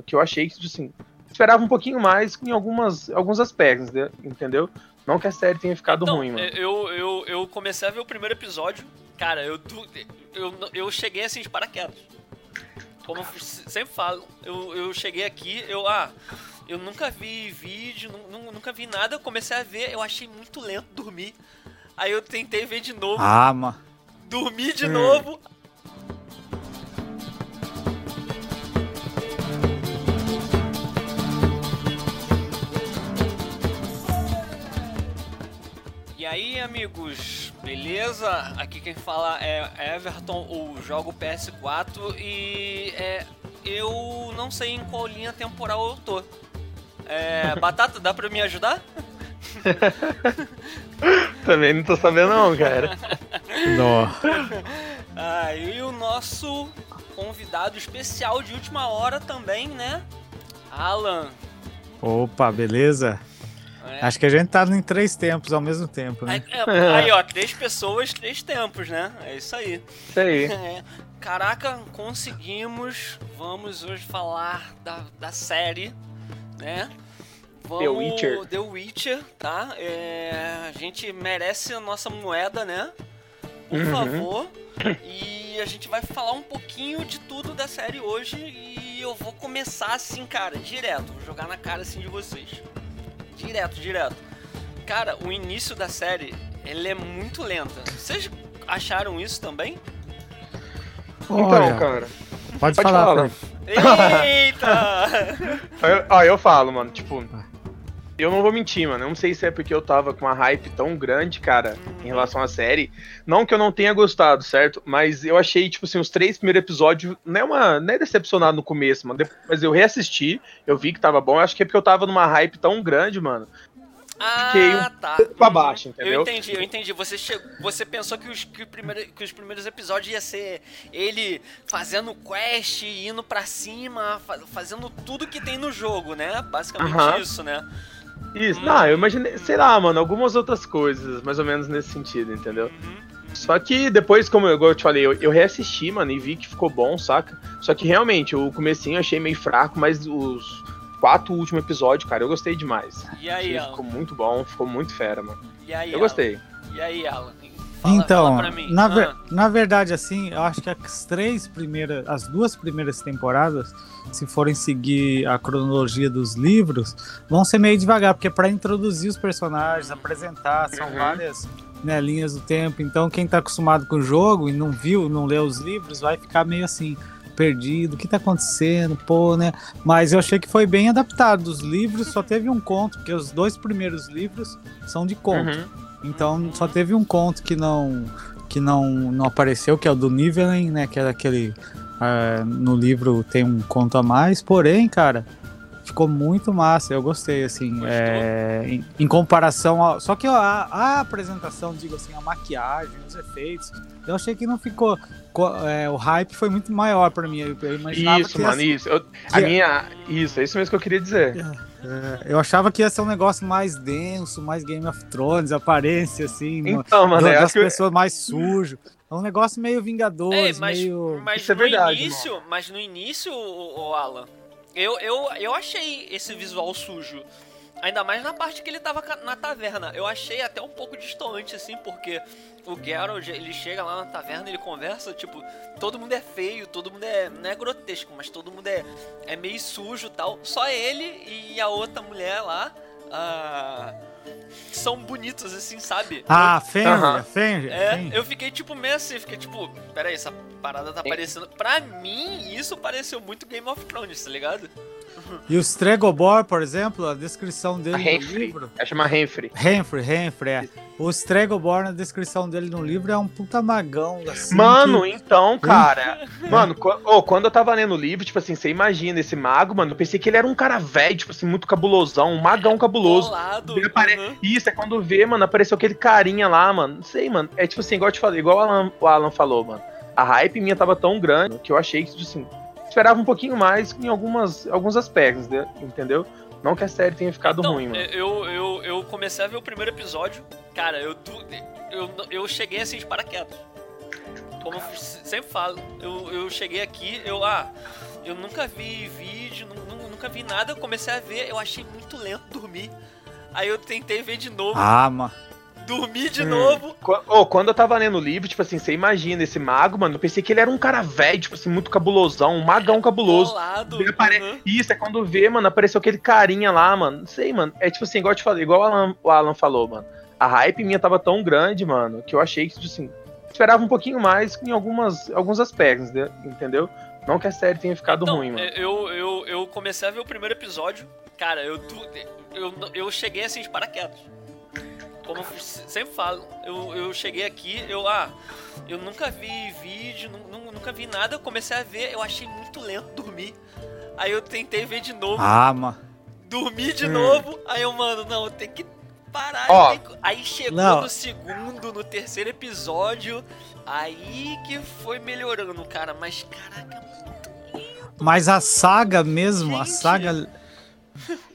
Que eu achei que, tipo assim, esperava um pouquinho mais em algumas, alguns aspectos, né? entendeu? Não que a série tenha ficado então, ruim, mano. Eu, eu, eu comecei a ver o primeiro episódio, cara, eu, eu, eu cheguei assim de paraquedas. Como eu sempre falo, eu, eu cheguei aqui, eu, ah, eu nunca vi vídeo, nunca vi nada, eu comecei a ver, eu achei muito lento dormir. Aí eu tentei ver de novo. Ah, mano. Dormi de hum. novo. Aí, amigos, beleza? Aqui quem fala é Everton, o jogo PS4 e é, eu não sei em qual linha temporal eu tô. É, Batata, dá pra me ajudar? Também não tô sabendo não, cara. Não. Ah, e o nosso convidado especial de última hora também, né? Alan. Opa, beleza? É. Acho que a gente tá em três tempos ao mesmo tempo, né? É, é, aí, ó, três pessoas, três tempos, né? É isso aí. Isso aí. É. Caraca, conseguimos. Vamos hoje falar da, da série, né? Vamos, The Witcher. The Witcher, tá? É, a gente merece a nossa moeda, né? Por uhum. favor. E a gente vai falar um pouquinho de tudo da série hoje. E eu vou começar assim, cara, direto. Vou jogar na cara assim de vocês. Direto, direto. Cara, o início da série, ele é muito lenta. Vocês acharam isso também? Então, Olha, cara. Pode, pode falar. falar. Eita! Ó, eu falo, mano, tipo, eu não vou mentir, mano. Eu não sei se é porque eu tava com uma hype tão grande, cara, em relação à série. Não que eu não tenha gostado, certo? Mas eu achei, tipo assim, os três primeiros episódios. Não é, uma, não é decepcionado no começo, mano. Mas eu reassisti, eu vi que tava bom. Eu acho que é porque eu tava numa hype tão grande, mano. Ah, Fiquei um tá. pra baixo, entendeu? Eu entendi, eu entendi. Você, chegou, você pensou que os, que, primeiro, que os primeiros episódios ia ser ele fazendo quest, indo pra cima, fazendo tudo que tem no jogo, né? Basicamente uh -huh. isso, né? Isso, não, eu imaginei, sei lá, mano, algumas outras coisas, mais ou menos nesse sentido, entendeu? Uhum. Só que depois, como eu, eu te falei, eu, eu, reassisti, mano, e vi que ficou bom, saca? Só que realmente, o comecinho eu achei meio fraco, mas os quatro últimos episódios, cara, eu gostei demais. E aí, Alan? Ficou muito bom, ficou muito fera, mano. E aí, eu gostei. E aí, Alan? Fala, então, fala na, ver, ah. na verdade, assim, eu acho que as três primeiras, as duas primeiras temporadas, se forem seguir a cronologia dos livros, vão ser meio devagar, porque é para introduzir os personagens, apresentar, são uhum. várias né, linhas do tempo. Então, quem tá acostumado com o jogo e não viu, não leu os livros, vai ficar meio assim perdido, o que tá acontecendo, pô, né? Mas eu achei que foi bem adaptado. Dos livros só teve um conto, porque os dois primeiros livros são de conto. Uhum. Então só teve um conto que não que não, não apareceu, que é o do Nivellen, né? Que era aquele. Uh, no livro tem um conto a mais, porém, cara, ficou muito massa. Eu gostei, assim. É, em, em, comparação ao. Só que a, a, apresentação, digo assim, a maquiagem, os efeitos, eu achei que não ficou. É, o hype foi muito maior para mim. Eu imaginava isso, mano, isso. Eu, a minha. Isso, é isso mesmo que eu queria dizer. É. É, eu achava que ia ser um negócio mais denso, mais Game of Thrones, aparência assim, então, mano, das pessoas que... mais sujo. É um negócio meio Vingadores, é, mas, meio. Mas Isso é no é verdade, início, mano. mas no início, o, o Alan, eu, eu, eu achei esse visual sujo. Ainda mais na parte que ele tava na taverna. Eu achei até um pouco distante, assim, porque o Geralt, ele chega lá na taverna, ele conversa, tipo, todo mundo é feio, todo mundo é. Não é grotesco, mas todo mundo é, é meio sujo tal. Só ele e a outra mulher lá. São bonitos, assim, sabe? Ah, Fenrir, Fenrir. É, eu fiquei tipo meio assim, fiquei tipo, peraí, essa parada tá parecendo. Pra mim, isso pareceu muito Game of Thrones, tá ligado? E o Stregobor, por exemplo, a descrição dele a no livro. É chama Renfrey. Renfrey, Renfrey, é. O Stregobor, na descrição dele no livro, é um puta magão, assim. Mano, que... então, cara. mano, oh, quando eu tava lendo o livro, tipo assim, você imagina esse mago, mano, eu pensei que ele era um cara velho, tipo assim, muito cabulosão, um magão cabuloso. Colado, apare... uhum. Isso, é quando vê, mano, apareceu aquele carinha lá, mano. Não sei, mano. É tipo assim, igual eu te falei, igual o Alan, o Alan falou, mano. A hype minha tava tão grande que eu achei que, tipo assim, esperava um pouquinho mais em algumas, alguns aspectos, né? entendeu? Não que a série tenha ficado então, ruim, mano. Eu, eu, eu comecei a ver o primeiro episódio, cara, eu, eu, eu cheguei assim de paraquedas. Como eu sempre falo, eu, eu cheguei aqui, eu, ah, eu nunca vi vídeo, nu- nu- nunca vi nada. Eu comecei a ver, eu achei muito lento dormir. Aí eu tentei ver de novo, Ah, mano. Dormi de Hum. novo. Ô, quando eu tava lendo o livro, tipo assim, você imagina esse mago, mano, eu pensei que ele era um cara velho, tipo assim, muito cabulosão, um magão cabuloso. Bolado. Apare- uhum. Isso, é quando vê, mano, apareceu aquele carinha lá, mano. Não sei, mano. É tipo assim, igual eu te falei, igual o Alan, o Alan falou, mano. A hype minha tava tão grande, mano, que eu achei que, tipo assim, esperava um pouquinho mais em algumas, alguns aspectos, né, entendeu? Não que a série tenha ficado Então, ruim, mano. eu, eu, eu comecei a ver o primeiro episódio. Cara, eu, eu, eu cheguei assim de paraquedas. Como eu sempre falo, eu, eu cheguei aqui, eu, ah, eu nunca vi vídeo, nu- nu- nunca vi nada. Eu comecei a ver, eu achei muito lento dormir. Aí eu tentei ver de novo, Ah, mano. dormi de Hum. novo. Aí eu, mano, não, eu tenho que parar. Que- Aí chegou Não. no segundo, no terceiro episódio. Aí que foi melhorando, cara. Mas, caraca, Mas a saga mesmo, a Gente. saga.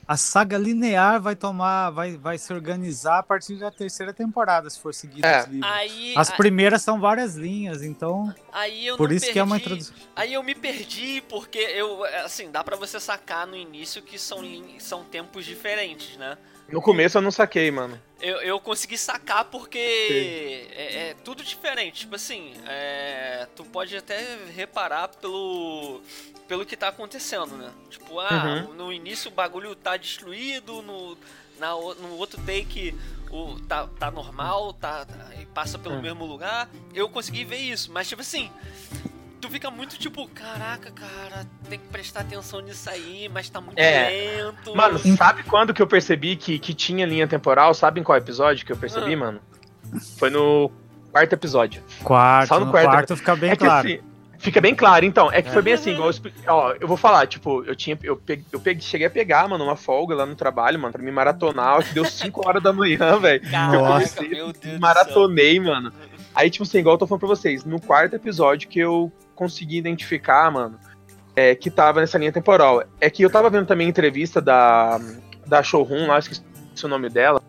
A saga linear vai tomar. Vai, vai se organizar a partir da terceira temporada, se for seguir É. os livros. aí. As a- primeiras são várias linhas, então. Aí eu Por não isso que é uma perdi- introdução. Aí eu me perdi porque eu, assim, dá pra você sacar no início que são, lin- são tempos diferentes, né? No começo eu não saquei, mano. Eu, eu consegui sacar porque é, é tudo diferente. Tipo assim, é, tu pode até reparar pelo, pelo que tá acontecendo, né? Tipo, ah, Uhum. no início o bagulho tá destruído, no, na, no outro take o, tá, tá normal, tá, tá- e passa pelo Hum. mesmo lugar. Eu consegui ver isso, mas tipo assim. Tu fica muito tipo, caraca, cara, tem que prestar atenção nisso aí, mas tá muito É. lento. Mano, sabe quando que eu percebi que, que tinha linha temporal? Sabe em qual episódio que eu percebi, Ah. mano? Foi no quarto episódio. Quarto, Só no no quarto. quarto, fica bem é que claro. assim, fica bem claro, então. É que É. foi bem assim, igual eu, ó, eu vou falar, tipo, eu tinha. Eu, peguei, eu peguei, cheguei a pegar, mano, uma folga lá no trabalho, mano, pra me maratonar, que deu 5 horas da manhã, velho. Caraca, Nossa. meu Deus do céu. Maratonei, mano. Aí, tipo assim, igual eu tô falando pra vocês, no quarto episódio que eu consegui identificar, mano, é, que tava nessa linha temporal. É que eu tava vendo também entrevista da, da showroom lá, esqueci o nome dela.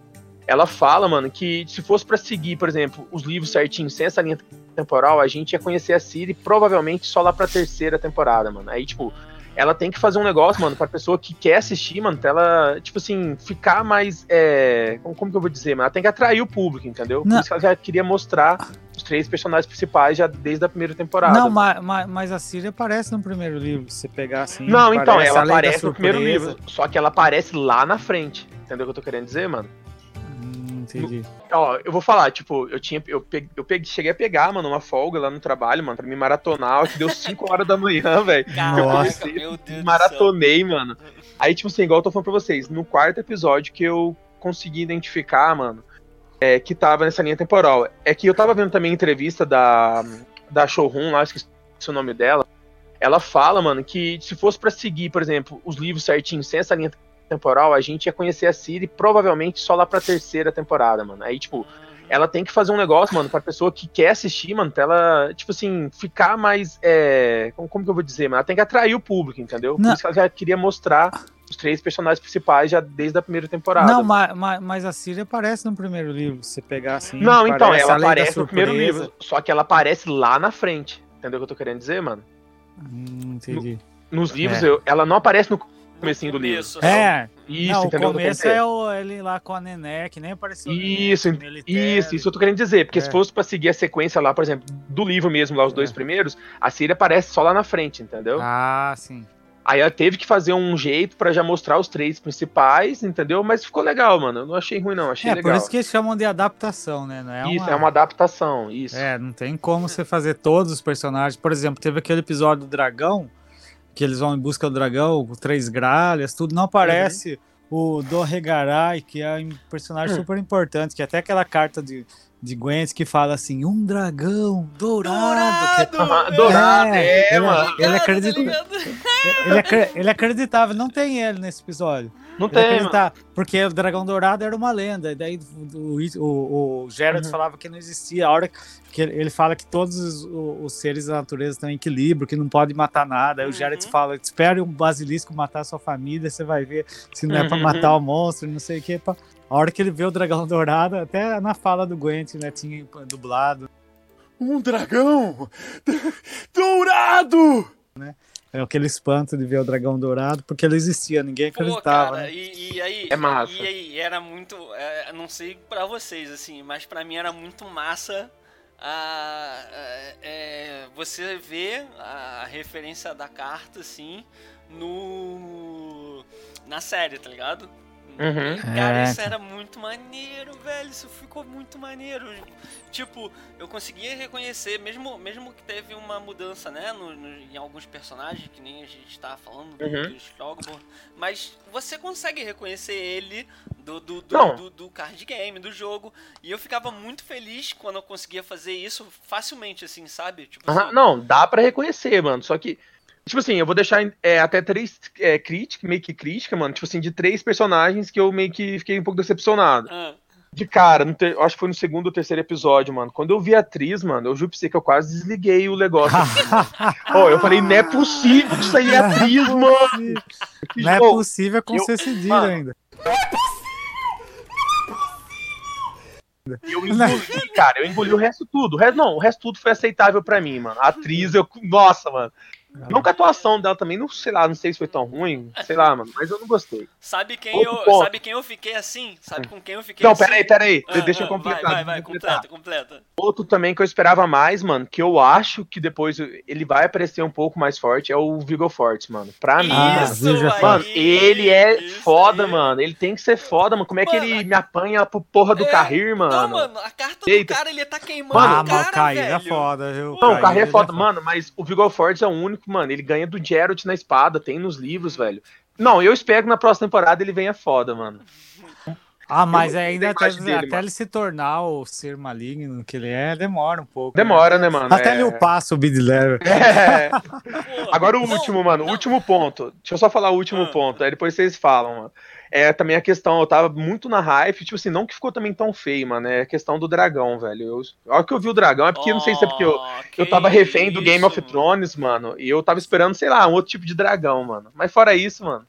Ela fala, mano, que se fosse pra seguir, por exemplo, os livros certinhos sem essa linha temporal, a gente ia conhecer a Siri provavelmente só lá pra terceira temporada, mano. Aí, tipo, ela tem que fazer um negócio, mano, pra pessoa que quer assistir, mano, pra ela, tipo assim, ficar mais. É... Como, como que eu vou dizer, mano? Ela tem que atrair o público, entendeu? Por Não. isso que ela já queria mostrar os três personagens principais já desde a primeira temporada. Não, mas, mas, mas a Siri aparece no primeiro livro, se você pegar assim. Não, então, aparece, ela aparece no primeiro livro, só que ela aparece lá na frente. Entendeu o que eu tô querendo dizer, mano? Entendi. Ó, eu vou falar, tipo, eu tinha. Eu, peguei, eu peguei, cheguei a pegar, mano, uma folga lá no trabalho, mano, pra me maratonar, que deu 5 horas da manhã, velho. Caraca, Nossa. meu Deus do céu. Maratonei, mano. Aí, tipo assim, igual eu tô falando pra vocês, no quarto episódio que eu consegui identificar, mano, é, que tava nessa linha temporal. É que eu tava vendo também a entrevista da, da showroom lá, esqueci o nome dela. Ela fala, mano, que se fosse pra seguir, por exemplo, os livros certinhos sem essa linha temporal, a gente ia conhecer a Siri provavelmente só lá pra terceira temporada, mano. Aí, tipo, ela tem que fazer um negócio, mano, pra pessoa que quer assistir, mano, pra ela, tipo assim, ficar mais. É... Como, como que eu vou dizer, mano? Ela tem que atrair o público, entendeu? Por Não. isso que ela já queria mostrar os três personagens principais já desde a primeira temporada. Não, mas, mas, mas a Siri aparece no primeiro livro, se você pegar assim. Não, então, ela aparece no primeiro livro, só que ela aparece lá na frente. Entendeu o que eu tô querendo dizer, mano? Hum, entendi. Nos livros, É. eu- ela não aparece no comecinho do livro. Começo, É, Isso, não, entendeu? o começo é dizer? o, ele lá com a Nené, que nem apareceu. Isso. Isso, isso eu tô querendo dizer, porque se É. fosse pra seguir a sequência lá, por exemplo, do livro mesmo, lá os dois É. primeiros, a Siri aparece só lá na frente, entendeu? Ah, sim. Aí ela teve que fazer um jeito pra já mostrar os três principais, entendeu? Mas ficou legal, mano. Eu não achei ruim, não. Achei É, legal. por isso que eles chamam de adaptação, né? Não é Isso, é uma adaptação, isso. É, não tem como você fazer todos os personagens. Por exemplo, teve aquele episódio do dragão, que eles vão em busca do dragão, três gralhas, tudo. Não aparece o Dorregaray, que é um personagem Hum. super importante, que é até aquela carta de, de Gwent que fala assim, um dragão dourado. que é- Aham, dourado, É, é, ele- mano. ele Tá acredita- ele, é, ele é acreditável, não tem ele nesse episódio. Não Ele tem, porque o dragão dourado era uma lenda, e daí o, o, o Geralt Uhum. falava que não existia. A hora que ele, ele fala que todos os, os seres da natureza estão em equilíbrio, que não pode matar nada. Aí o Uhum. Geralt fala: espere um basilisco matar sua família, você vai ver se não é pra Uhum. matar o monstro, não sei o que. A hora que ele vê o dragão dourado, até na fala do Gwent, né? Tinha dublado. Um dragão dourado! É aquele espanto de ver o dragão dourado, porque ele existia, ninguém Pô, acreditava. cara, né? e, e aí, É massa. E aí, era muito, é, não sei pra vocês, assim, mas pra mim era muito massa a, a- é, você ver a referência da carta, assim, no na série, tá ligado? Uhum. Cara, É, isso era muito maneiro, velho. Isso ficou muito maneiro. Tipo, eu conseguia reconhecer, mesmo, mesmo que teve uma mudança, né, no- no- em alguns personagens, que nem a gente tava falando do, Uhum. do Strogbo, mas você consegue reconhecer ele do, do, do, do- do card game, do jogo. E eu ficava muito feliz quando eu conseguia fazer isso facilmente, assim, sabe? Tipo Aham, assim, Não, dá pra reconhecer, mano. Só que, tipo assim, eu vou deixar é, até três é, críticas, meio que crítica, mano. Tipo assim, de três personagens que eu meio que fiquei um pouco decepcionado. ah, De cara, no ter- acho que foi no segundo ou terceiro episódio, mano. Quando eu vi a atriz, mano, eu juro pra você que eu quase desliguei o negócio. Pô, eu falei, não é possível que isso aí é atriz, mano. Que Não é possível com eu- ser cedilha Mano, ainda. Eu engoli, cara, eu engoli o resto tudo. O resto, não, o resto tudo foi aceitável pra mim, mano. A atriz, eu. Nossa, mano. Não que a atuação dela também, não sei lá, não sei se foi tão ruim, sei lá, mano, mas eu não gostei. sabe quem Outro eu, ponto. sabe quem eu fiquei assim? Sabe com quem eu fiquei Não, assim? peraí, peraí, Ah, deixa eu ah, completar. Vai, vai, vai, eu completa, completa. Outro também que eu esperava mais, mano, que eu acho que depois ele vai aparecer um pouco mais forte, é o Viggo Forte, mano. Pra mim, Ah, mano. Viggo aí, Mano, ele é isso foda, aí. mano. Ele tem que ser foda, mano. Como é que Mano, ele me apanha pro porra do É, Carrir, mano? Não, mano, a carta Eita. do cara, ele tá queimando Mano, ah, o mas o cara, Cair é foda, viu? Não, o Carrir é ele foda. Mano, mas o Vigor Forte é o único, mano. Ele ganha do Geralt na espada, tem nos livros, velho. Não, eu espero que na próxima temporada ele venha foda, mano. Ah, mas Eu ainda gostei até, mais dele, até mano. ele se tornar o ser maligno que ele é, demora um pouco. Demora, né, mano? Né? Até É- ele upar subir de level. É. Agora o não, último, mano. O não. último ponto. Deixa eu só falar o último Ah. ponto. Aí depois vocês falam, mano. É também a questão, eu tava muito na hype, tipo assim, não que ficou também tão feio, mano. É a questão do dragão, velho. Eu, a hora que eu vi o dragão, é porque não sei se é porque eu, Oh, eu tava refém do Game isso, of. Thrones, mano. E eu tava esperando, sei lá, um outro tipo de dragão, mano. Mas fora isso, mano.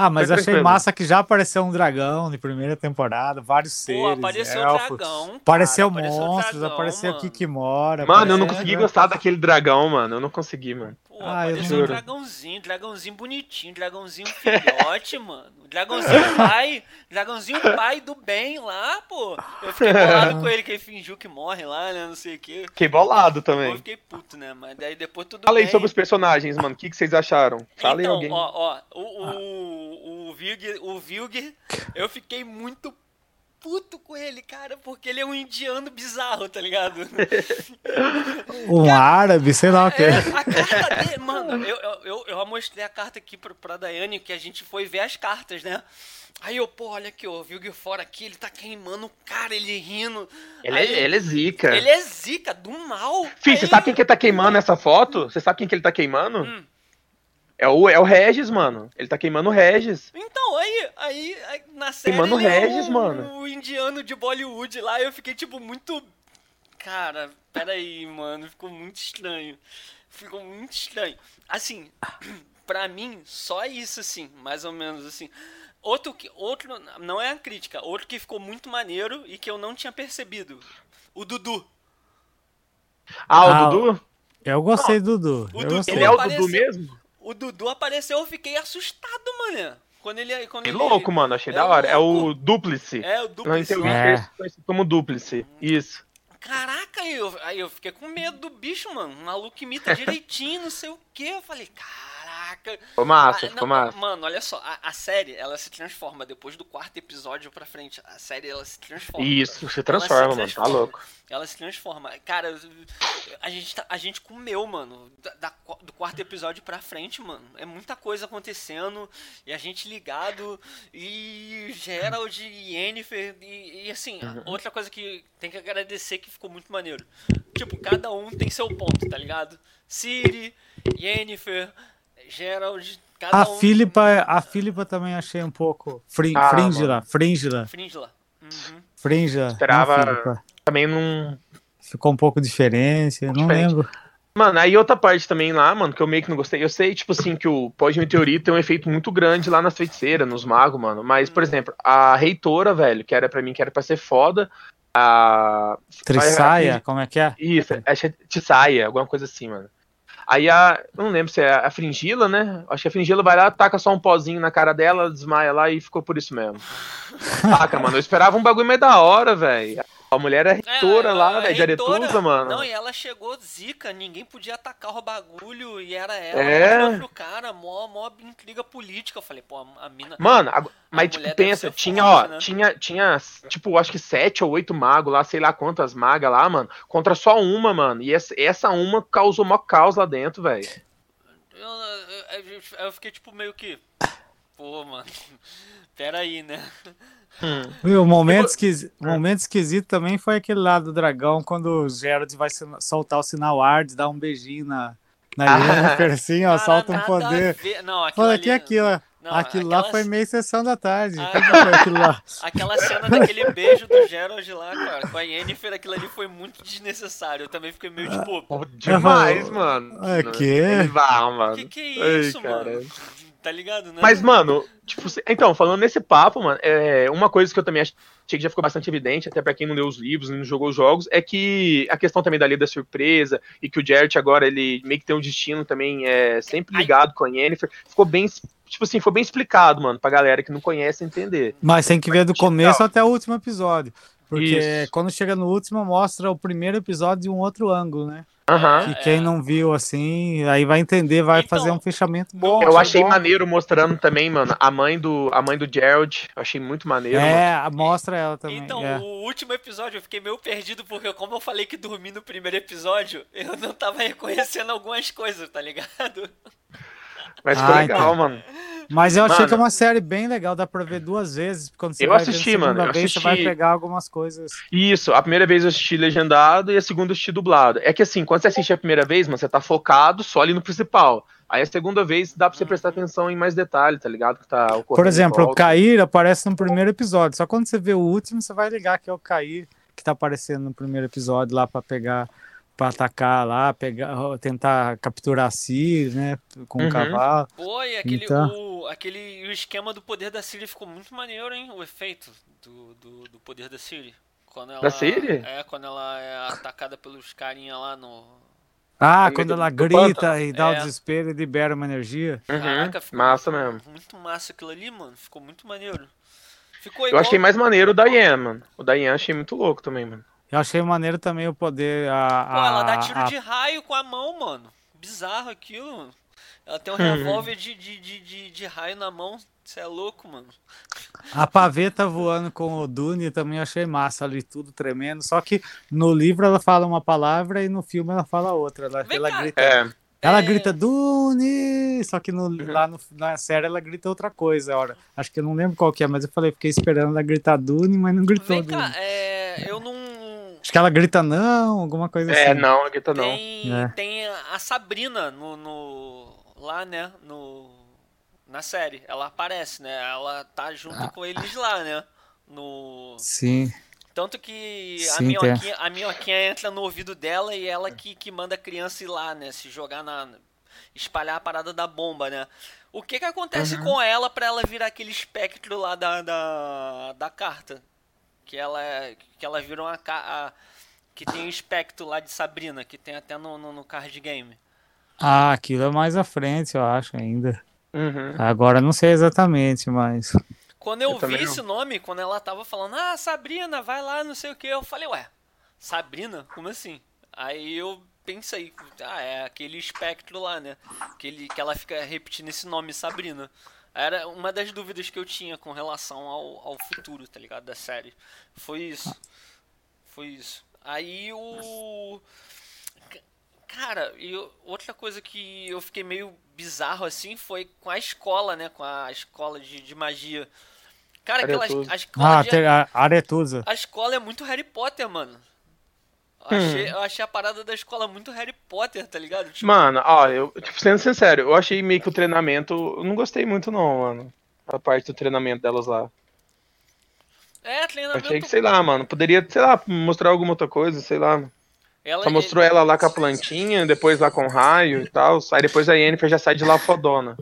Ah, mas achei tranquilo. massa que já apareceu um dragão de primeira temporada, vários seres. Pô, apareceu elfos. dragão, cara, Apareceu apareceu monstros, dragão, apareceu. Kikimora. Mano, eu não apareceu- consegui gostar daquele dragão, mano. Eu não consegui, mano. Pô, Ah, eu apareceu um dragãozinho, dragãozinho bonitinho, dragãozinho filhote, mano. Dragãozinho pai, dragãozinho pai do bem lá, pô. Eu fiquei bolado com ele, que ele fingiu que morre lá, né, não sei o quê. Fiquei bolado Eu também. fiquei puto, né, mas daí depois tudo Fala aí bem. sobre os personagens, mano. O que, que vocês acharam? Fala aí então, alguém. ó, ó, o, o, o, Vilg, o Vilg, eu fiquei muito puto com ele, cara, porque ele é um indiano bizarro, tá ligado? Um árabe, sei lá o que. É, a carta dele, mano, eu, eu, eu, mostrei a carta aqui pra, pra Daiane, que a gente foi ver as cartas, né? Aí eu, pô, olha aqui, ó, Vilg fora aqui, ele tá queimando o cara, ele rindo. Ele, Aí, é, ele é zica. ele é zica do mal. Fih, Aí você sabe quem que tá queimando essa foto? Você sabe quem que ele tá queimando? Hum. É, o, é o Regis, mano. Ele tá queimando o Regis. Então, aí, aí, aí na série ele é Regis, o, mano. o indiano de Bollywood lá, eu fiquei, tipo, muito... Cara, peraí, mano, ficou muito estranho. Ficou muito estranho. Assim, pra mim, só isso, assim, mais ou menos, assim. Outro que, outro, não é a crítica, outro que ficou muito maneiro e que eu não tinha percebido. O Dudu. Ah, o Ah, Dudu? Eu gostei do Dudu. O eu Dudu gostei. Ele é o. Dudu mesmo? O Dudu apareceu, eu fiquei assustado, mano. Quando ele... Quando Que ele, louco, mano. Achei É da hora. É louco. o Duplice. É, o Não Dudu. entendi É. é. conhecido como Duplice. Isso. Caraca, aí eu, aí eu fiquei com medo do bicho, mano. Um maluco imita direitinho, não sei o que. Eu falei, caraca. Ficou massa, Ah, ficou não, massa. Mano, olha só, a, a série, ela se transforma depois do quarto episódio pra frente. A série, ela se transforma. Isso, se Ela transforma, se mano. Tá transforma. louco. Ela se transforma. Cara, a gente, tá- a gente comeu, mano, da- da- do quarto episódio pra frente, mano. É muita coisa acontecendo e a gente ligado e Gerald e Yennefer e, e assim, Uhum. outra coisa que tem que agradecer que ficou muito maneiro. Tipo, cada um tem seu ponto, tá ligado? Siri, Yennefer, Gerald, cada A um... Filipa, a Filipa também achei um pouco. Frin, Ah, fríngila, fríngila, Fringila. Uhum. fríngila. Esperava-. Também não. Ficou um pouco diferente, não Diferente. lembro. Mano, aí outra parte também lá, mano, que eu meio que não gostei. Eu sei, tipo assim, que o pós meteorito tem um efeito muito grande lá nas feiticeiras, nos magos, mano. Mas, por exemplo, a reitora, velho, que era pra mim, que era pra ser foda. A. Trissaia, Ai, como é que é? Isso, é Tissaia, alguma coisa assim, mano. Aí a. Não lembro se é a Fringila, né? Acho que a Fringila vai lá, taca só um pozinho na cara dela, desmaia lá e ficou por isso mesmo. Saca, mano. Eu esperava um bagulho meio da hora, velho. A mulher é reitora É, lá, é velho, de. Aretusa, mano. Não, e ela chegou zica, ninguém podia atacar o bagulho, e era ela É. o cara, mó, mó intriga política. Eu falei, pô, a, a mina. Mano, a- mas mulher tipo, pensa, tinha, forte, ó, né? tinha, tinha, tipo, acho que sete ou oito magos lá, sei lá quantas magas lá, mano, contra só uma, mano. E essa, essa uma causou mó caos lá dentro, velho. Eu, eu- eu- eu fiquei tipo meio que. Pô, mano. Pera aí, né? E o momento, esquisi- o momento esquisito também foi aquele lá do dragão, quando o Gerald vai soltar o sinal Ard, dar um beijinho na, na Yennefer, assim, ó, Cara, solta um a poder. Não, aquilo Fala ali- que aquilo, Não, aquilo lá aquela- foi meio sessão da tarde. Ah. Que que foi aquilo lá? Aquela cena daquele beijo do Gerald lá, cara, com a Yennefer, aquilo ali foi muito desnecessário. Eu também fiquei meio tipo, Demais, mano. É que? Vai, mano. que que é isso, mano? Tá ligado, né? Mas, mano, tipo, então, falando nesse papo, mano, é, uma coisa que eu também achei que já ficou bastante evidente, até pra quem não leu os livros, não jogou os jogos, é que a questão também da lei da surpresa e que o Jarrett agora, ele meio que tem um destino também é, sempre Ai. ligado com a Yennefer, ficou bem, tipo assim, foi bem explicado, mano, pra galera que não conhece entender. Mas tem que ver do começo até o último episódio. Porque Isso. quando chega no último, mostra o primeiro episódio de um outro ângulo, né? Aham. Que quem não viu assim, aí vai entender, vai Então, fazer um fechamento bom. Eu foi achei bom. maneiro mostrando também, mano, a mãe do, a mãe do Gerald, eu achei muito maneiro, mano. É, mostra ela também. Então, é. o último episódio eu fiquei meio perdido, porque como eu falei que dormi no primeiro episódio, eu não tava reconhecendo algumas coisas, tá ligado? Mas Ah, legal, então. mano. Mas eu achei Mano. que é uma série bem legal, dá pra ver duas vezes. Quando você Eu vai ver a assisti, segunda mano, eu vez, você vai assisti- pegar algumas coisas. Isso, a primeira vez eu assisti legendado e a segunda eu assisti dublado. É que assim, quando você assiste a primeira vez, mano, você tá focado só ali no principal. Aí a segunda vez dá pra você prestar atenção em mais detalhes, tá ligado? Que tá ocorrendo Por em exemplo, o. Cair aparece no primeiro episódio. Só quando você vê o último, você vai ligar que é o Cair que tá aparecendo no primeiro episódio lá pra pegar, pra atacar lá, pegar, tentar capturar a Ciri, né? Com o Uhum. cavalo. Pô, e aquele, Então. o, aquele o esquema do poder da Siri ficou muito maneiro, hein? O efeito do, do, do poder da Siri. Quando ela, Da Siri? É, quando ela é atacada pelos carinha lá no. Ah, quando do- ela grita e dá o É. desespero e libera uma energia. Uhum, Caraca, ficou massa muito, mesmo. Muito massa aquilo ali, mano. Ficou muito maneiro. Ficou Eu achei mais maneiro o da Ian, mano. O da Ian achei muito louco também, mano. Eu achei maneiro também o poder. A, Pô, ela dá a- tiro a- de raio com a mão, mano. Bizarro aquilo, mano. Ela tem um Uhum. revólver de, de, de, de, de raio na mão. Você é louco, mano. A paveta voando com o Dune também achei massa ali, tudo tremendo. Só que no livro ela fala uma palavra e no filme ela fala outra. Ela, Vem ela cá. grita, É, ela É. grita Dune! Só que no, lá no- na série ela grita outra coisa. Ora. Acho que eu não lembro qual que é, mas eu falei, fiquei esperando ela gritar Dune, mas não gritou Vem Dune. cá, é. Eu não. Acho que ela grita não, alguma coisa é assim. não, Agueta não. Tem, É. tem a Sabrina no, no. lá, né? No. Na série. Ela aparece, né? Ela tá junto Ah. com eles lá, né? No. Sim. Tanto que a Sim, minhoquinha, a minhoquinha entra no ouvido dela e ela que, que manda a criança ir lá, né? Se jogar na. espalhar a parada da bomba, né? O que que acontece Uhum. com ela pra ela virar aquele espectro lá da, da, da carta? Que ela, é- que ela vira uma. a- que tem o espectro lá de Sabrina, que tem até no, no, no card game. Ah, aquilo é mais à frente, eu acho, ainda. Uhum. Agora eu não sei exatamente, mas. Quando eu, Eu vi esse nome, quando ela tava falando, ah, Sabrina, vai lá, não sei o que, eu falei, ué, Sabrina? Como assim? Aí eu pensei, ah, é aquele espectro lá, né? Que, ele, que ela fica repetindo esse nome, Sabrina. Era uma das dúvidas que eu tinha com relação ao, ao futuro, tá ligado? Da série. Foi isso. Foi isso. Aí o. Ca- Cara, e outra coisa que eu fiquei meio bizarro assim foi com a escola, né? Com a escola de, de magia. Cara, aquela, a escola Ah, de- a Aretusa. a escola é muito Harry Potter, mano. Hum. Eu achei, eu achei a parada da escola muito Harry Potter, tá ligado? Tipo, Mano, ó, eu, tipo, sendo sincero, eu achei meio que o treinamento. Eu não gostei muito, não, mano. A parte do treinamento delas lá. é, treinamento. achei que, sei lá, mano, poderia, sei lá, mostrar alguma outra coisa, sei lá. ela, Só mostrou ela lá com a plantinha, depois lá com o raio e tal. Aí depois a Yennefer já sai de lá fodona.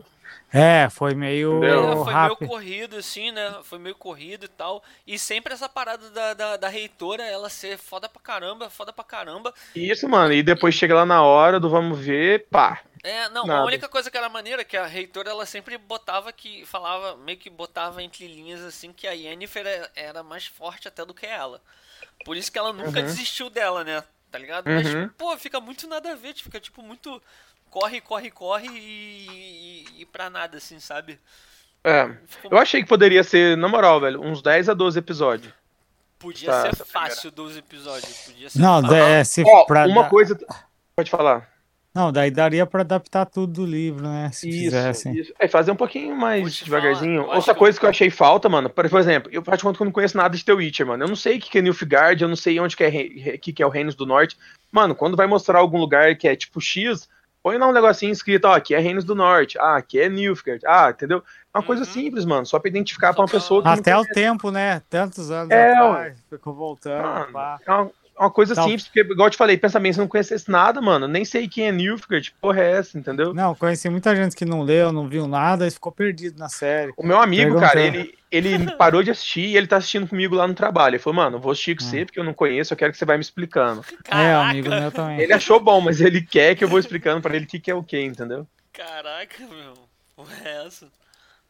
É, foi meio Entendeu? É, foi rápido. meio corrido, assim, né? Foi meio corrido e tal. E sempre essa parada da, da, da reitora, ela ser foda pra caramba, foda pra caramba. Isso, mano. E depois chega lá na hora do vamos ver, pá. É, não, a Nada. única coisa que era maneira é que a reitora, ela sempre botava que, falava, meio que botava entre linhas, assim, que a Yennefer é- era mais forte até do que ela. Por isso que ela nunca Uhum. desistiu dela, né? Tá ligado? Mas, Uhum. pô, fica muito nada a ver, tipo, fica tipo muito corre, corre, corre e, e, e pra nada, assim, sabe? É. Eu achei que poderia ser, na moral, velho, uns 10 a 12 episódios. Podia Tá, ser fácil dos episódios, podia ser Não, fácil. é, se Ó, pra uma dar- coisa. Pode falar. Não, daí daria pra adaptar tudo do livro, né? Se Isso, fizessem. isso. É, fazer um pouquinho mais devagarzinho. falar, Outra que coisa que eu achei falta, mano, por por exemplo, eu praticamente não conheço nada de The Witcher, mano. Eu não sei o que que é Nilfgaard, eu não sei onde que é, que que é o Reinos do Norte. Mano, quando vai mostrar algum lugar que é tipo X, põe lá um negocinho escrito, ó, aqui é Reinos do Norte, ah, aqui é Nilfgaard, ah, entendeu? É uma coisa Uhum. simples, mano, só pra identificar Só pra uma pessoa que Até o tempo, né? Tantos anos É, atrás, ficou voltando. Mano, pá. é uma, é uma coisa Tal- simples, porque, igual eu te falei, pensa bem, se eu não conhecesse nada, mano, nem sei quem é Nilfgaard, que porra é essa, entendeu? Não, conheci muita gente que não leu, não viu nada e ficou perdido na série. O meu amigo, Pergunta. cara, ele, ele parou de assistir e ele tá assistindo comigo lá no trabalho. Ele falou, mano, vou assistir com Hum. você porque eu não conheço, eu quero que você vai me explicando. É, Caraca, amigo meu também. Ele achou bom, mas ele quer que eu vou explicando pra ele o que, que é o que, entendeu? caraca, meu. Porra é essa?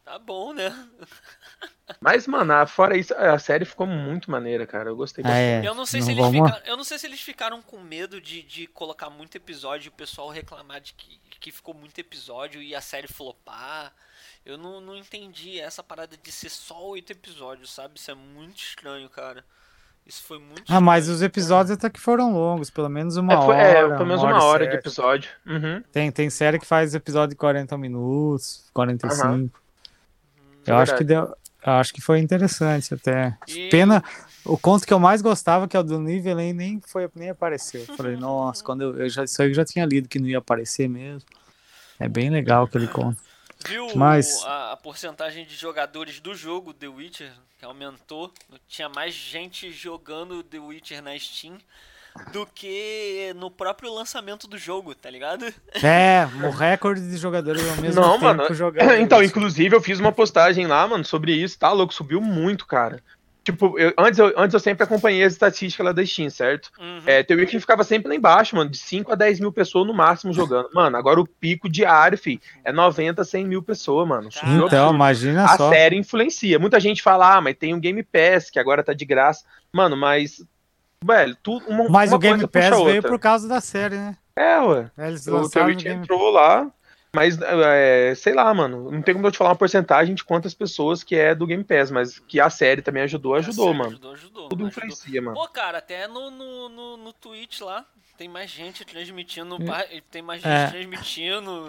Tá bom, né? Mas, mano, fora isso, a série ficou muito maneira, cara. Eu gostei Ah, bastante. é. Eu não sei se eles ficaram. Eu não sei se eles ficaram com medo de, de colocar muito episódio e o pessoal reclamar de que, que ficou muito episódio e a série flopar. Eu não, não entendi essa parada de ser só oito episódios, sabe? Isso é muito estranho, cara. Isso foi muito Ah, mas estranho. os episódios até que foram longos, pelo menos uma É, foi- hora. é, pelo menos uma hora e de episódio. Uhum. Tem, tem série que faz episódio de 40 minutos, 45. é Eu acho que deu. eu acho que foi interessante até. E- Pena. O conto que eu mais gostava, que é o do Nivelen, nem foi nem apareceu. Eu Falei, nossa, quando eu, eu já, isso aí eu já tinha lido que não ia aparecer mesmo. É bem legal aquele conto. Viu Mas- a, a porcentagem de jogadores do jogo The Witcher que aumentou? Tinha mais gente jogando The Witcher na Steam do que no próprio lançamento do jogo, tá ligado? É, o recorde de jogadores ao mesmo Não, tempo mano. jogando. Então, isso. inclusive, eu fiz uma postagem lá, mano, sobre isso, tá louco? Subiu muito, cara. Tipo, eu- antes, eu, antes eu sempre acompanhei as estatísticas lá da Steam, certo? Uhum. É, The Witcher ficava sempre lá embaixo, mano, de 5 a 10 mil pessoas no máximo jogando. Mano, agora o pico diário, fi, é 90, 100 mil pessoas, mano. Então, absurdo. imagina a só. série influencia. Muita gente fala, ah, mas tem o Game Pass, que agora tá de graça. Mano, mas. Velho, tudo. Uma, Mas uma o Game Pass veio outra. por causa da série, né? É, ué. Eles O The Game entrou lá. Mas, é, sei lá, mano. Não tem como eu te falar uma porcentagem de quantas pessoas que é do Game Pass, mas que a série também ajudou, ajudou, mano. Ajudou, ajudou. Tudo ajudou. influencia, mano. Pô, cara, até no, no, no, no Twitch lá tem mais gente transmitindo. Tem mais gente É. transmitindo.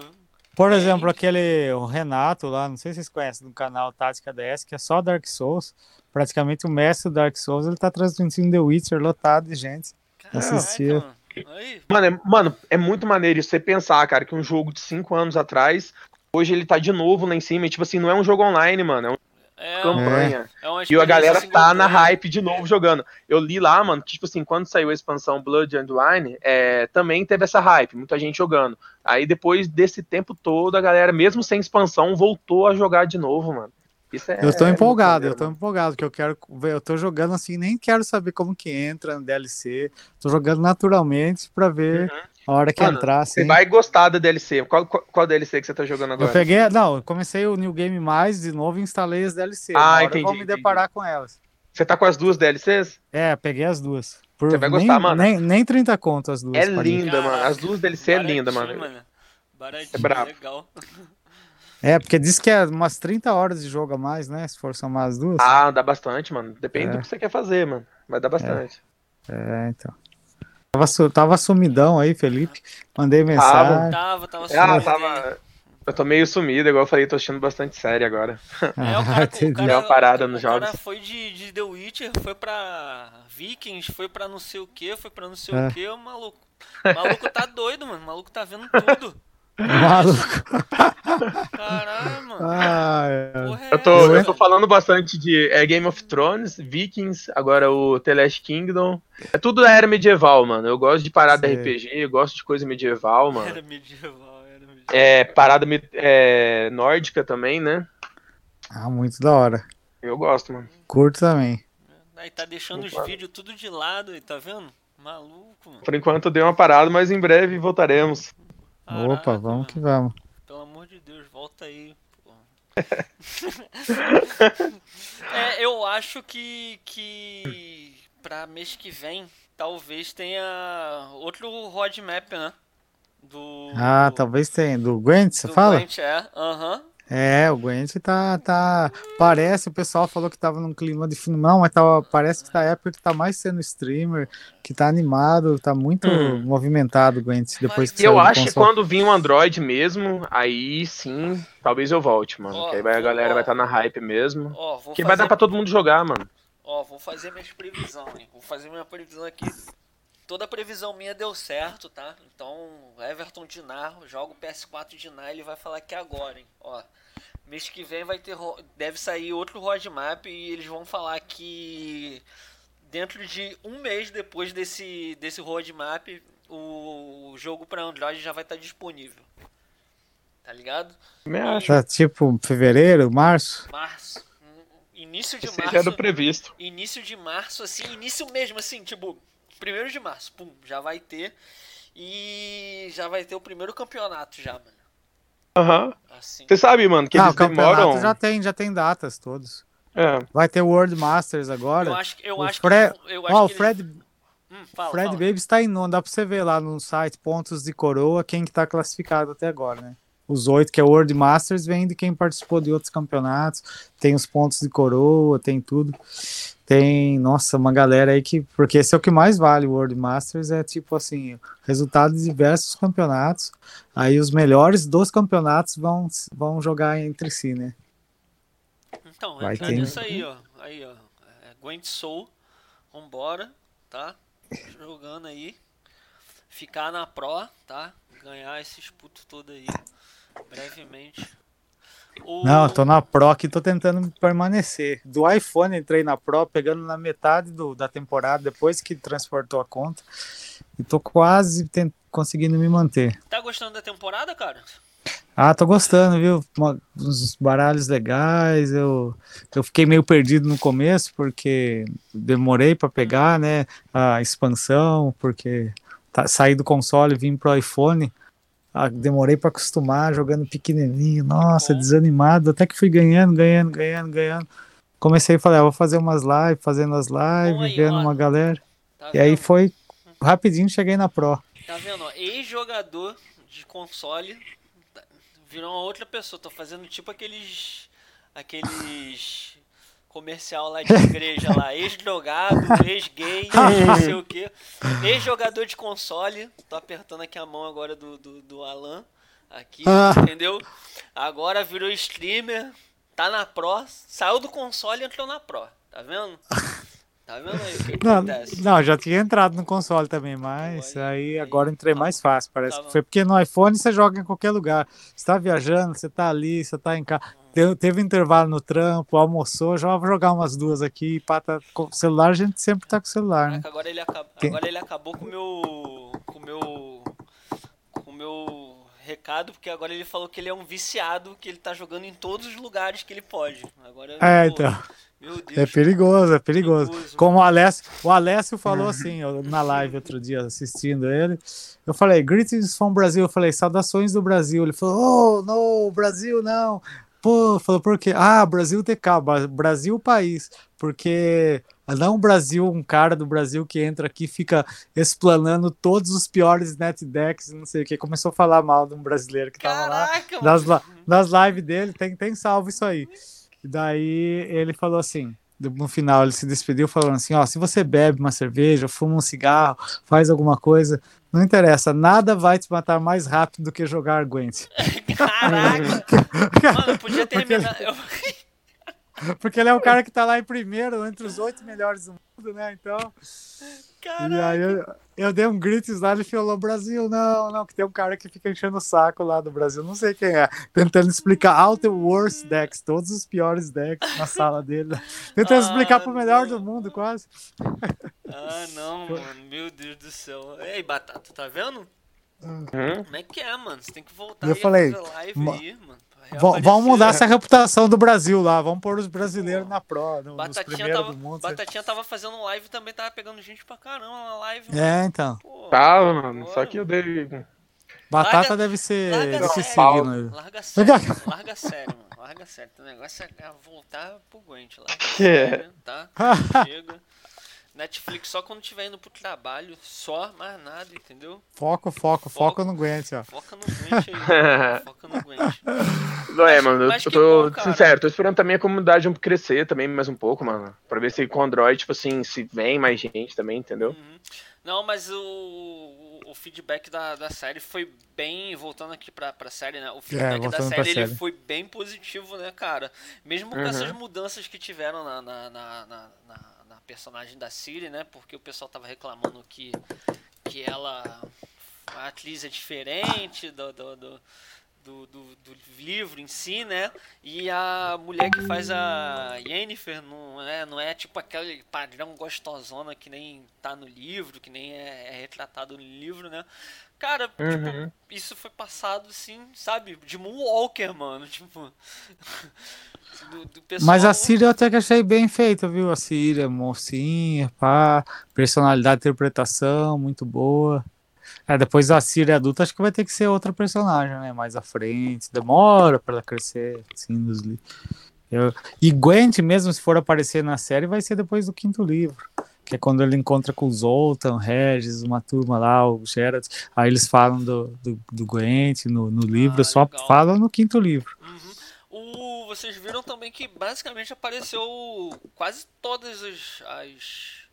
Por Tem. exemplo, aquele o Renato lá, não sei se vocês conhecem, do canal Tática DS, que é só Dark Souls. Praticamente o mestre do Dark Souls, ele tá transmitindo The Witcher lotado de gente. Assistia. mano. É, mano, é muito maneiro isso você pensar, cara, que um jogo de 5 anos atrás, hoje ele tá de novo lá em cima. E, tipo assim, não é um jogo online, mano. É uma é, campanha. é uma E a galera tá na hype de novo jogando. Eu li lá, mano, que, tipo assim, quando saiu a expansão Blood and Wine, é, também teve essa hype, muita gente jogando. Aí depois desse tempo todo, a galera, mesmo sem expansão, voltou a jogar de novo, mano. Isso é, Eu tô é empolgado, eu tô empolgado, que eu quero ver, eu tô jogando assim, nem quero saber como que entra no DLC. Tô jogando naturalmente pra ver a hora que Mano, entrar, mano. assim. Você vai gostar da DLC. Qual, qual, qual DLC que você tá jogando Eu agora? peguei, não, eu comecei o New Game Mais de novo e instalei as DLC. Ah, entendi, Eu vou me entendi. deparar com elas. Você tá com as duas DLCs? É, peguei as duas. Por Você vai nem, gostar, mano. Nem, nem 30 conto as duas. É linda, mano. As duas DLC é linda, Baratinho, mano. Baratinho, É brabo. legal. É, porque diz que é umas 30 horas de jogo a mais, né? Se for somar as duas. Ah, dá bastante, mano. Depende É. do que você quer fazer, mano. Vai dar bastante. É, então. Tava, tava sumidão aí, Felipe. Mandei mensagem. Tava, tava Ah, sumido aí. tava. Eu tô meio sumido, igual eu falei, tô assistindo bastante série agora. É, o cara, o Ah, Entendi. cara, Deu uma parada o nos cara jogos. foi de, de The Witcher, foi pra Vikings, foi pra não sei o que, foi pra não sei É. o que, o maluco. O maluco tá doido, mano. O maluco tá vendo tudo. Maluco. Caralho, mano. Ah, é. Porra é Eu tô, eu tô falando bastante de é, Game of Thrones, Vikings, agora o The Last Kingdom. É tudo da era medieval, mano. Eu gosto de parada Sei. RPG, eu gosto de coisa medieval, mano. Era medieval, era medieval. É, parada é, nórdica também, né? Ah, muito da hora. Eu gosto, mano. Curto também. Aí tá deixando os vídeos tudo de lado aí, tá vendo? Maluco, mano. Por enquanto deu uma parada, mas em breve voltaremos. Caraca, Opa, vamos mano. que vamos. Amor de Deus, volta aí. é, eu acho que, que pra mês que vem talvez tenha outro roadmap, né? Do. Ah, talvez tenha. Do Gwent, você do fala? Gwent, é. Aham. Uhum. É, o Gwent tá, tá. Parece, o pessoal falou que tava num clima de filme. Não, mas tava, parece que tá época que tá mais sendo streamer, que tá animado, tá muito hum. movimentado o Gwent depois que Eu acho que quando vir um Android mesmo, aí sim, talvez eu volte, mano. Oh, que aí vai, a galera ó, vai estar tá na hype mesmo. Ó, que fazer... vai dar pra todo mundo jogar, mano. Ó, vou fazer minhas previsões, hein? Vou fazer minha previsão aqui. Toda previsão minha deu certo, tá? Então, Everton Dinar, joga o PS4 Dinar, ele vai falar aqui agora, hein? Ó, mês que vem vai ter deve sair outro roadmap e eles vão falar que dentro de um mês depois desse desse roadmap o jogo para Android já vai estar disponível. Tá ligado? Me acho. Tá, tipo fevereiro, março? Março. Início de Esse março. Já era previsto. Início de março, assim, início mesmo, assim, tipo, primeiro de março, pum, já vai ter. E já vai ter o primeiro campeonato já, mano. Aham. Uhum. Assim. Você sabe, mano, que ah, eles demoram. Já tem, já tem datas todos. É. Vai ter World Masters agora. Eu acho, eu o acho Fre... que. Eu acho oh, o Fred. Eles... Hum, fala, Fred fala. Baby está em nono. Dá pra você ver lá no site pontos de coroa quem que tá classificado até agora, né? Os oito, que é World Masters, vem de quem participou de outros campeonatos. Tem os pontos de coroa, tem tudo. Tem, nossa, uma galera aí que. Porque esse é o que mais vale, o World Masters, é tipo assim, resultado de diversos campeonatos. Aí os melhores dos campeonatos vão, vão jogar entre si, né? Então, Vai ter... isso aí, ó. Aí, ó. É, Gwent Soul, vambora, tá? Jogando aí. Ficar na Pro, tá? Ganhar esses putos todos aí. Brevemente. O... Não, tô na Pro aqui, tô tentando permanecer. Do iPhone entrei na Pro, pegando na metade do, da temporada, depois que transportou a conta. E tô quase tent... conseguindo me manter. Tá gostando da temporada, cara? Ah, tô gostando, viu? Uns baralhos legais. Eu, eu fiquei meio perdido no começo, porque demorei para pegar, né? A expansão, porque tá, saí do console e vim pro iPhone. Ah, demorei para acostumar jogando pequenininho, nossa, desanimado, até que fui ganhando, ganhando, ganhando, ganhando. Comecei a falar, ah, vou fazer umas lives, fazendo as lives, aí, vendo ó, uma galera. Tá e aí foi rapidinho cheguei na Pro. Tá vendo? Ex-jogador de console tá, virou uma outra pessoa. Tô fazendo tipo aqueles aqueles comercial lá de igreja lá, ex-drogado, ex-gay, não sei o que, ex-jogador de console, tô apertando aqui a mão agora do, do, do Alan, aqui, ah. entendeu? Agora virou streamer, tá na Pro, saiu do console e entrou na Pro, tá vendo? Tá vendo aí o que, não, acontece? Não, já tinha entrado no console também, mas aí, aí agora entrei tá, mais fácil, parece tá que foi porque no iPhone você joga em qualquer lugar. Você tá viajando, você tá ali, você tá em casa. Teve, teve intervalo no trampo, almoçou, já vou jogar umas duas aqui. Pata, com celular, a gente sempre tá com o celular, né? Agora ele, acaba, agora ele acabou com o meu. com o meu. com meu recado, porque agora ele falou que ele é um viciado, que ele tá jogando em todos os lugares que ele pode. Agora, é, pô, então. Deus, é perigoso, é perigoso. perigoso. Como o Alessio, o Alessio falou assim, na live outro dia, assistindo ele, eu falei, greetings from Brasil, eu falei, saudações do Brasil. Ele falou, oh, no, Brasil não. Pô, falou por quê? Ah, Brasil TK, Brasil país. Porque não o Brasil, um cara do Brasil que entra aqui fica explanando todos os piores netdecks, não sei o que. Começou a falar mal de um brasileiro que tava Caraca, lá. Nas, nas lives dele, tem, tem salvo isso aí. E daí ele falou assim: no final ele se despediu falando assim: ó, se você bebe uma cerveja, fuma um cigarro, faz alguma coisa, não interessa, nada vai te matar mais rápido do que jogar Gwent. Caraca! Mano, podia terminar. Porque, porque ele é o cara que tá lá em primeiro, entre os oito melhores do mundo, né? Então. Caraca. E aí eu, eu dei um grito lá e falou: Brasil, não, não, que tem um cara que fica enchendo o saco lá do Brasil, não sei quem é, tentando explicar all the worst decks, todos os piores decks na sala dele, tentando ah, explicar pro melhor não. do mundo, quase. Ah, não, mano, meu Deus do céu. Ei, Batata, tá vendo? Uhum. Como é que é, mano? Você tem que voltar Eu falei, fazer live aí, mano. Pra V- reaparecer. vamos mudar essa reputação do Brasil lá. Vamos pôr os brasileiros na pro, no, Batatinha tava, do mundo. Batatinha tava fazendo live também, tava pegando gente pra caramba na live. É, então. Pô, Tava, mano. bora, Só que eu dei. Batata Larga- deve ser larga deve ser sério. signo. Larga sério, mano. larga sério, mano. Larga sério. O negócio é é voltar pro Gwent lá. Sério, tá? Chega. Netflix só quando tiver indo pro trabalho, só, mais nada, entendeu? Foco, foco, Foco. foco no Gwent, ó. Foca no Gwent aí. Foca no Gwent. Não é, Mas- mano. mas Eu tô bom, sincero, tô esperando também a comunidade crescer também mais um pouco, mano. Pra ver se com o Android, tipo assim, se vem mais gente também, entendeu? Uhum. Não, mas o, o, feedback da, da série foi bem. Voltando aqui pra, pra série, né? O feedback da É, voltando pra série, ele série. foi bem positivo, né, cara? Mesmo com Uhum. essas mudanças que tiveram na, na, na- na personagem da Siri, né? Porque o pessoal tava reclamando que, que ela. A atriz é diferente do, do, do, do, do- do livro em si, né? E a mulher que faz a Yennefer não é, não é tipo aquele padrão gostosona que nem tá no livro, que nem é, é retratado no livro, né? Cara, Uhum. tipo, isso foi passado assim, sabe? De Moonwalker, mano. Tipo. do- do pessoal- Mas a Síria eu até que achei bem feita, viu? A Síria, mocinha, pá, personalidade, interpretação, muito boa. É, depois a Síria adulta, acho que vai ter que ser outra personagem, né? Mais à frente. Demora pra ela crescer, assim, nos livros. Eu- E Gwent, mesmo se for aparecer na série, vai ser depois do quinto livro. Que é quando ele encontra com o Zoltan, Regis, uma turma lá, o Geralt. Aí eles falam do, do, do Gwent no, no livro, Ah, só legal. falam no quinto livro. Uhum. O, vocês viram também que basicamente apareceu quase todas as. as,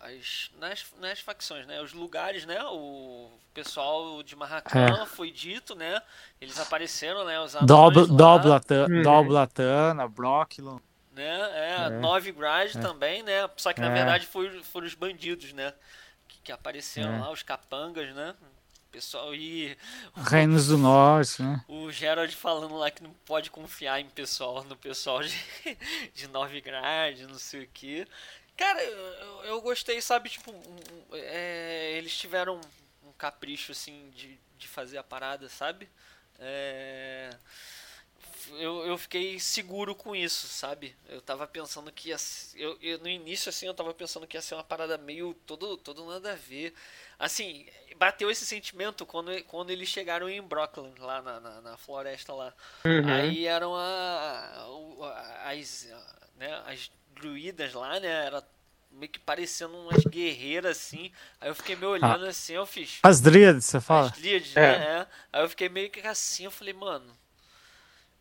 as nas, nas facções, né? Os lugares, né? O pessoal de Marracan foi dito, né? Eles apareceram, né? Os lá, Doblatan- Uhum. Doblatana, Brocklon. né? É, É. Novigrad É. também, né? Só que na É. verdade foram, foram os bandidos, né? Que, que apareceram É. lá, os capangas, né? O pessoal e Reinos do Norte, né? o Gerald falando lá que não pode confiar em pessoal, no pessoal de, de Novigrad, não sei o que. Cara, eu, eu- gostei, sabe? Tipo, é, eles tiveram um capricho, assim, de, de fazer a parada, sabe? É, eu, eu fiquei seguro com isso, sabe? Eu tava pensando que ia. Eu, eu- no início, assim, eu tava pensando que ia ser uma parada meio. todo, todo nada a ver. Assim, bateu esse sentimento quando, quando eles chegaram em Brooklyn, lá na, na, na floresta lá. Uhum. Aí eram a, a- as, né, as druidas lá, né? Era meio que parecendo umas guerreiras assim. Aí eu fiquei me olhando assim, eu fiz. As Dríades, você fala? As Dríades, É. né? é. Aí eu fiquei meio que assim, eu falei, mano.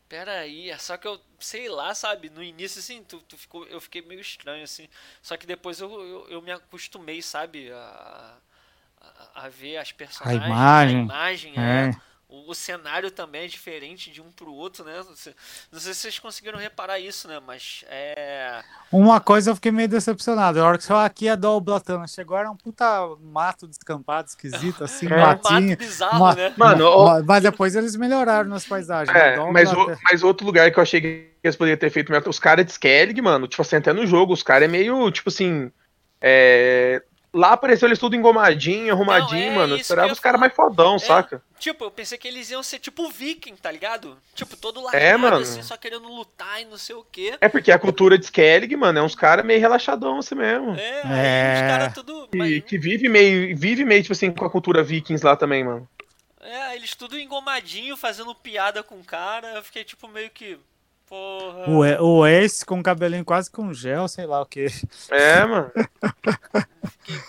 Pera aí, é só que eu, sei lá, sabe, no início, assim, tu, tu ficou, eu fiquei meio estranho, assim, só que depois eu, eu, eu me acostumei, sabe, a, a, a ver as personagens, imagem. a imagem, é. É. O, o cenário também é diferente de um pro outro, né, não sei, não sei se vocês conseguiram reparar isso, né, mas é... Uma coisa eu fiquei meio decepcionado. A hora que só aqui a Doblatana chegou, era um puta mato descampado, esquisito, assim, É. um matinho. mato bizarro, ma- né? Mano, ma- ó- ma- mas depois eles melhoraram nas paisagens. É, A mas, o- mas outro lugar que eu achei que eles poderiam ter feito melhor, os caras de Skellig, mano, tipo assim, até no jogo, os caras é meio, tipo assim, é... Lá apareceu eles tudo engomadinho, arrumadinho, Não, é mano. Eu esperava que eu os caras mais fodão, É. saca? Tipo, eu pensei que eles iam ser tipo viking, tá ligado? Tipo, todo largado, É, mano. assim, só querendo lutar e não sei o quê. É porque a cultura de Skellig, mano, é uns caras meio relaxadão assim mesmo. É, É. os caras tudo... E mas- que vive meio, vive meio, tipo assim, com a cultura vikings lá também, mano. É, eles tudo engomadinho, fazendo piada com o cara. Eu fiquei tipo meio que. Porra. O, o Ace com o cabelinho quase com gel, sei lá o que. É, mano. Fiquei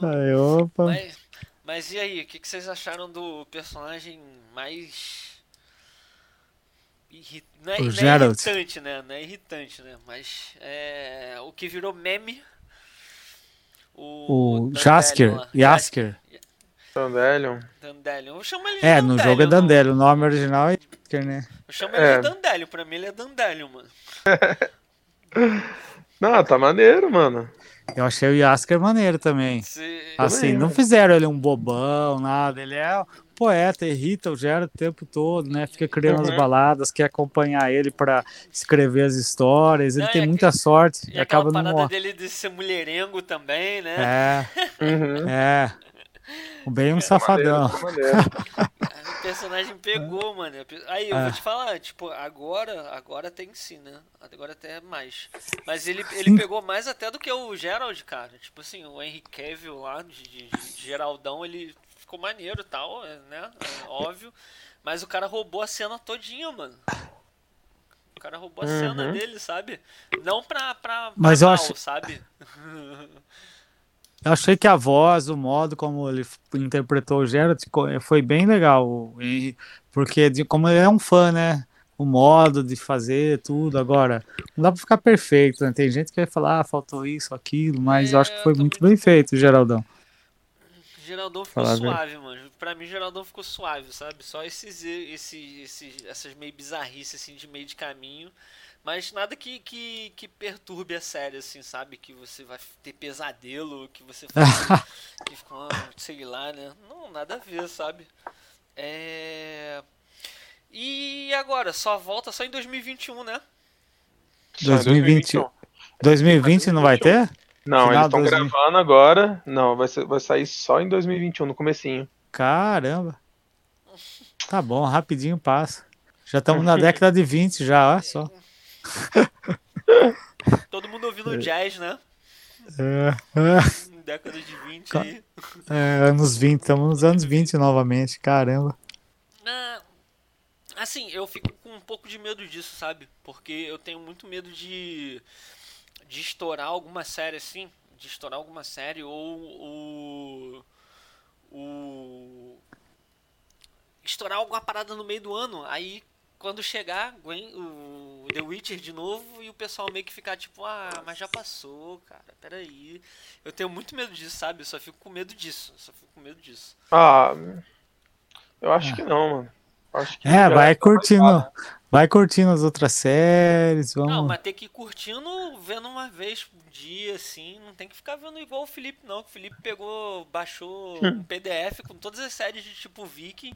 com... Aí, opa. mas, mas e aí, o que, que vocês acharam do personagem mais. Irri... Não, é, O não é irritante, né? Não é irritante, né? Mas é. O que virou meme. O Dandelion Jasker. Jasker. Dandelion. Dandelion. Eu chamo ele de É, no jogo é Dandelion, o nome original é Jasker, né? Eu chamo ele É. de Dandelion, pra mim ele é Dandelion, mano. Não, tá maneiro, mano. Eu achei o Jasker maneiro também. Se- Assim, Também, não né? fizeram ele um bobão, nada. Ele é um poeta, irrita o Geralt o tempo todo, né? Fica criando as Uhum. baladas, quer acompanhar ele pra escrever as histórias. Ele Não, tem e muita sorte E aquela acaba não parada morrendo. dele de ser mulherengo também, né? É, Uhum. é. O bem um safadão. o personagem pegou, mano. Aí eu vou te falar, tipo, agora, agora tem sim, né? Agora até mais. Mas ele, ele pegou mais até do que o Gerald, cara. Tipo assim, o Henry Cavill lá, de, de, de Geraldão, ele ficou maneiro e tal, né? É, óbvio. Mas o cara roubou a cena todinha, mano. O cara roubou a uhum. cena dele, sabe? Não pra, pra, pra Mas mal, eu acho... sabe? eu achei que a voz, o modo como ele interpretou o Geralt foi bem legal. Porque de, como ele é um fã, né? O modo de fazer tudo. Agora, não dá pra ficar perfeito, né? Tem gente que vai falar, ah, faltou isso, aquilo, mas é, eu acho que foi muito bem feito, Geraldão. Geraldão ficou Falar suave, bem. mano. Pra mim, Geraldão ficou suave, sabe? Só esses, esses, esses, essas meio bizarrices, assim, de meio de caminho. Mas nada que, que, que perturbe a série, assim, sabe? Que você vai ter pesadelo, que você faz, que fica, sei lá, né? Não, nada a ver, sabe? É... E agora, só volta só em 2021, né? 2020. 2020 não vai ter? Não, eles estão gravando agora. Não, vai, ser, vai sair só em 2021, no comecinho. Caramba. Tá bom, rapidinho passa. Já estamos na década de 20 já, olha só. Todo mundo ouvindo jazz, né? É, é. Década de 20 aí. É, anos 20, estamos nos anos 20 novamente, caramba. Ah, assim, eu fico com um pouco de medo disso, sabe? Porque eu tenho muito medo de de estourar alguma série assim, de estourar alguma série ou o o estourar alguma parada no meio do ano, aí quando chegar Gwen, o The Witcher de novo e o pessoal meio que ficar tipo, ah, mas já passou, cara, peraí. Eu tenho muito medo disso, sabe? Eu só fico com medo disso. Eu só fico com medo disso. Ah, eu acho que não, mano. Acho que é, vai curtindo. Vai curtindo as outras séries, vamos... Não, mas tem que ir curtindo, vendo uma vez por dia, assim, não tem que ficar vendo igual o Felipe, não, que o Felipe pegou, baixou um PDF com todas as séries de tipo Viking,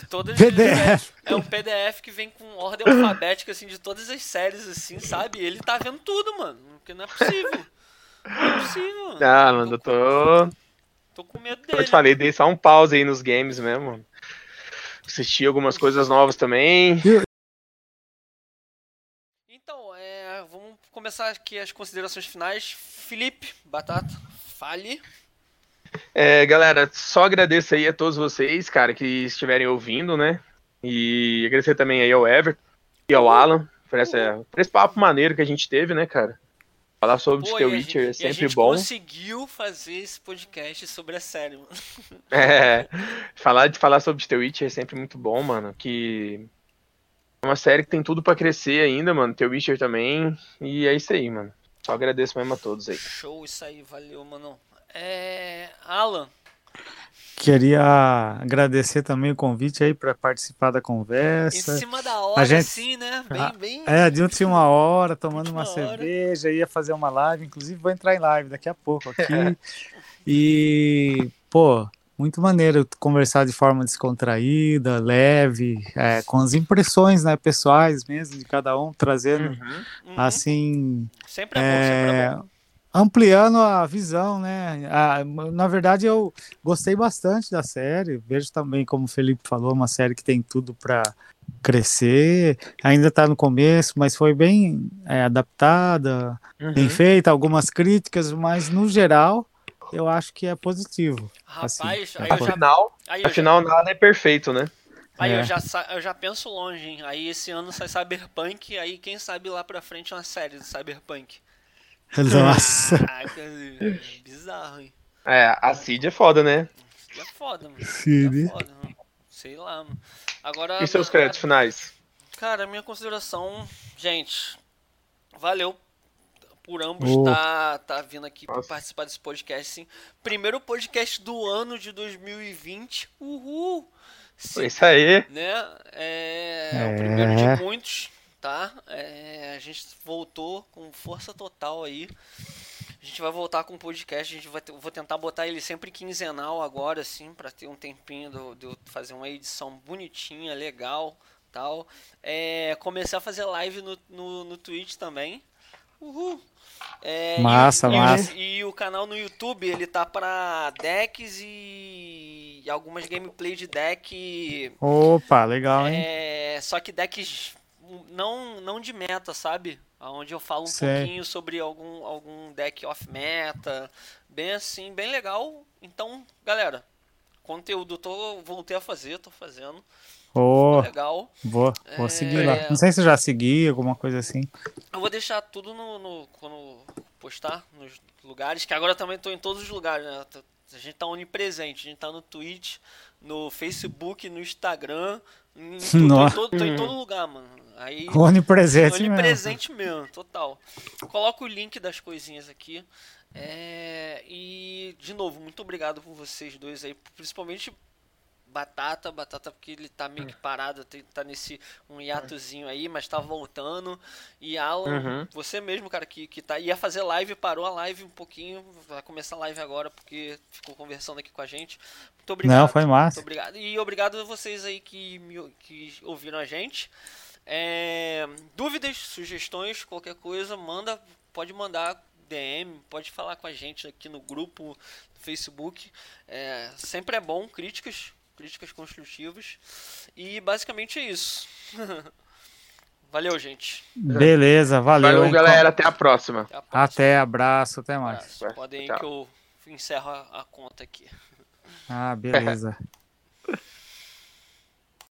de todas PDF. É um PDF que vem com ordem alfabética, assim, de todas as séries, assim, sabe? Ele tá vendo tudo, mano, porque não é possível. Não é possível. Ah, mano, eu tô... Tô com medo dele. Eu te falei, dei só um pause aí nos games mesmo, Assisti algumas coisas novas também. Então, é, vamos começar aqui as considerações finais. Felipe, Batata, fale. É, galera, só agradeço aí a todos vocês, cara, que estiverem ouvindo, né? E agradecer também aí ao Ever e ao Alan por, essa, por esse papo maneiro que a gente teve, né, cara? Falar sobre Pô, The Witcher é sempre e a gente bom. conseguiu fazer esse podcast sobre a série, mano. É, falar de falar sobre The Witcher é sempre muito bom, mano. Que é uma série que tem tudo para crescer ainda, mano. The Witcher também. E é isso aí, mano. Só agradeço mesmo a todos aí. Show, isso aí, valeu, mano. É. Alan, Queria agradecer também o convite aí para participar da conversa. Em cima da hora, a gente, assim, né? Bem, bem. É, de última uma hora, tomando uma hora. cerveja, ia fazer uma live. Inclusive, vou entrar em live daqui a pouco aqui. e, pô, muito maneiro conversar de forma descontraída, leve, é, com as impressões né, pessoais mesmo de cada um, trazendo uhum, uhum. assim. Sempre é, bom, sempre é bom ampliando a visão, né? A, na verdade, eu gostei bastante da série. Vejo também, como o Felipe falou, uma série que tem tudo para crescer. Ainda está no começo, mas foi bem é, adaptada, uhum. bem feita. Algumas críticas, mas no geral, eu acho que é positivo. Rapaz, assim, aí é. afinal, aí afinal já... nada é perfeito, né? Aí é. eu, já, eu já penso longe, hein? Aí esse ano sai Cyberpunk, aí quem sabe lá pra frente uma série de Cyberpunk. Nossa. Caraca, bizarro, hein? É, a Cid é foda, né? Cid é foda, mano. Cid. É foda, mano. Sei lá, mano. Agora. E seus créditos finais? Cara, minha consideração, gente, valeu por ambos estar oh. tá, tá vindo aqui para participar desse podcast, sim. Primeiro podcast do ano de 2020. Uhul! Sim, Isso aí. Né? É, é, o primeiro de muitos tá? É, a gente voltou com força total aí. A gente vai voltar com o podcast, a gente vai vou tentar botar ele sempre quinzenal agora, assim, para ter um tempinho de eu fazer uma edição bonitinha, legal, tal. É, começar a fazer live no, no, no Twitch também, Uhul. É, Massa, e, e- massa. E, o canal no YouTube, ele tá pra decks e, e algumas gameplay de deck. Opa, legal, hein? É, só que decks não, não de meta, sabe? Onde eu falo um Sei. pouquinho sobre algum, algum deck off meta. Bem assim, bem legal. Então, galera, conteúdo tô, voltei a fazer, tô fazendo. Ô, Legal. vou, vou É. seguir lá. Não sei se já segui, alguma coisa assim. Eu vou deixar tudo no, no- quando postar nos lugares, que agora também tô em todos os lugares, né? A gente tá onipresente, a gente tá no Twitch, no Facebook, no Instagram, em, tô, em Nossa. todo, tô em todo lugar, mano. Aí Onipresente mesmo. onipresente mesmo, total. Coloca o link das coisinhas aqui. É, e de novo, muito obrigado por vocês dois aí, principalmente Batata, Batata porque ele tá meio que parado, tá nesse um hiatozinho aí, mas tá voltando. E Alan, Uhum. você mesmo, cara, que, que tá, ia fazer live, parou a live um pouquinho, vai começar a live agora porque ficou conversando aqui com a gente. Muito obrigado. Não, foi massa. Muito obrigado. E obrigado a vocês aí que, me- que ouviram a gente. É, dúvidas, sugestões, qualquer coisa, manda, pode mandar DM, pode falar com a gente aqui no grupo do Facebook. É, sempre é bom, críticas, críticas construtivas. E basicamente é isso. Valeu, gente. Beleza, valeu. Valeu, hein? galera. Até a próxima. Até a próxima. Até, abraço, até mais. Abraço. Podem ir que eu encerro a, a conta aqui. Ah, beleza.